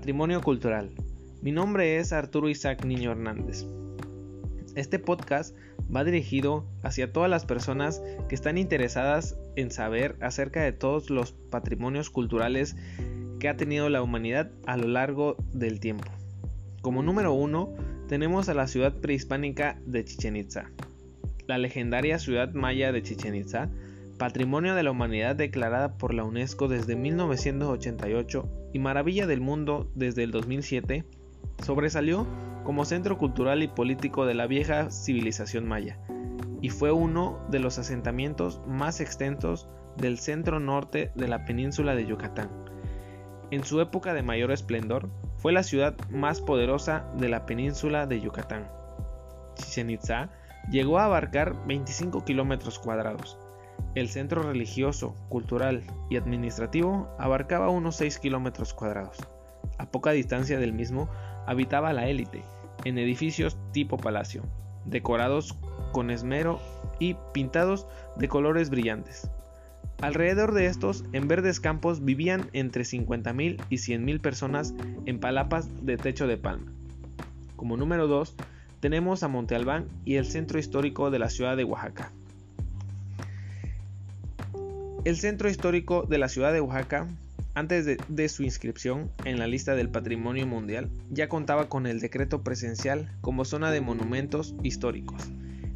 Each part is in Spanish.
Patrimonio Cultural. Mi nombre es Arturo Isaac Niño Hernández. Este podcast va dirigido hacia todas las personas que están interesadas en saber acerca de todos los patrimonios culturales que ha tenido la humanidad a lo largo del tiempo. Como número uno, tenemos a la ciudad prehispánica de Chichen Itza, la legendaria ciudad maya de Chichen Itza, Patrimonio de la Humanidad declarada por la UNESCO desde 1988 y Maravilla del Mundo desde el 2007, sobresalió como centro cultural y político de la vieja civilización maya y fue uno de los asentamientos más extensos del centro norte de la península de Yucatán. En su época de mayor esplendor, fue la ciudad más poderosa de la península de Yucatán. Chichen Itza llegó a abarcar 25 kilómetros cuadrados, el centro religioso, cultural y administrativo abarcaba unos 6 kilómetros cuadrados. A poca distancia del mismo habitaba la élite, en edificios tipo palacio, decorados con esmero y pintados de colores brillantes. Alrededor de estos, en verdes campos, vivían entre 50.000 y 100.000 personas en palapas de techo de palma. Como número 2, tenemos a Monte Albán y el centro histórico de la ciudad de Oaxaca. El centro histórico de la ciudad de Oaxaca, antes de, su inscripción en la lista del Patrimonio Mundial, ya contaba con el decreto presencial como zona de monumentos históricos,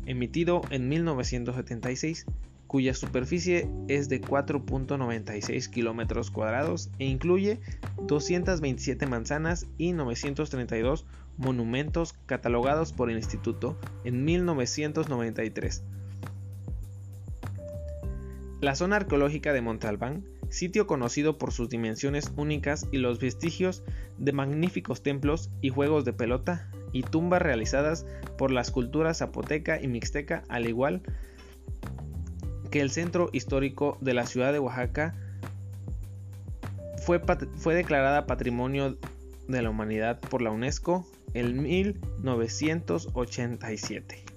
emitido en 1976, cuya superficie es de 4.96 kilómetros cuadrados e incluye 227 manzanas y 932 monumentos catalogados por el Instituto en 1993 la zona arqueológica de Monte Albán, sitio conocido por sus dimensiones únicas y los vestigios de magníficos templos y juegos de pelota y tumbas realizadas por las culturas zapoteca y mixteca, al igual que el centro histórico de la ciudad de Oaxaca, fue declarada Patrimonio de la Humanidad por la UNESCO en 1987.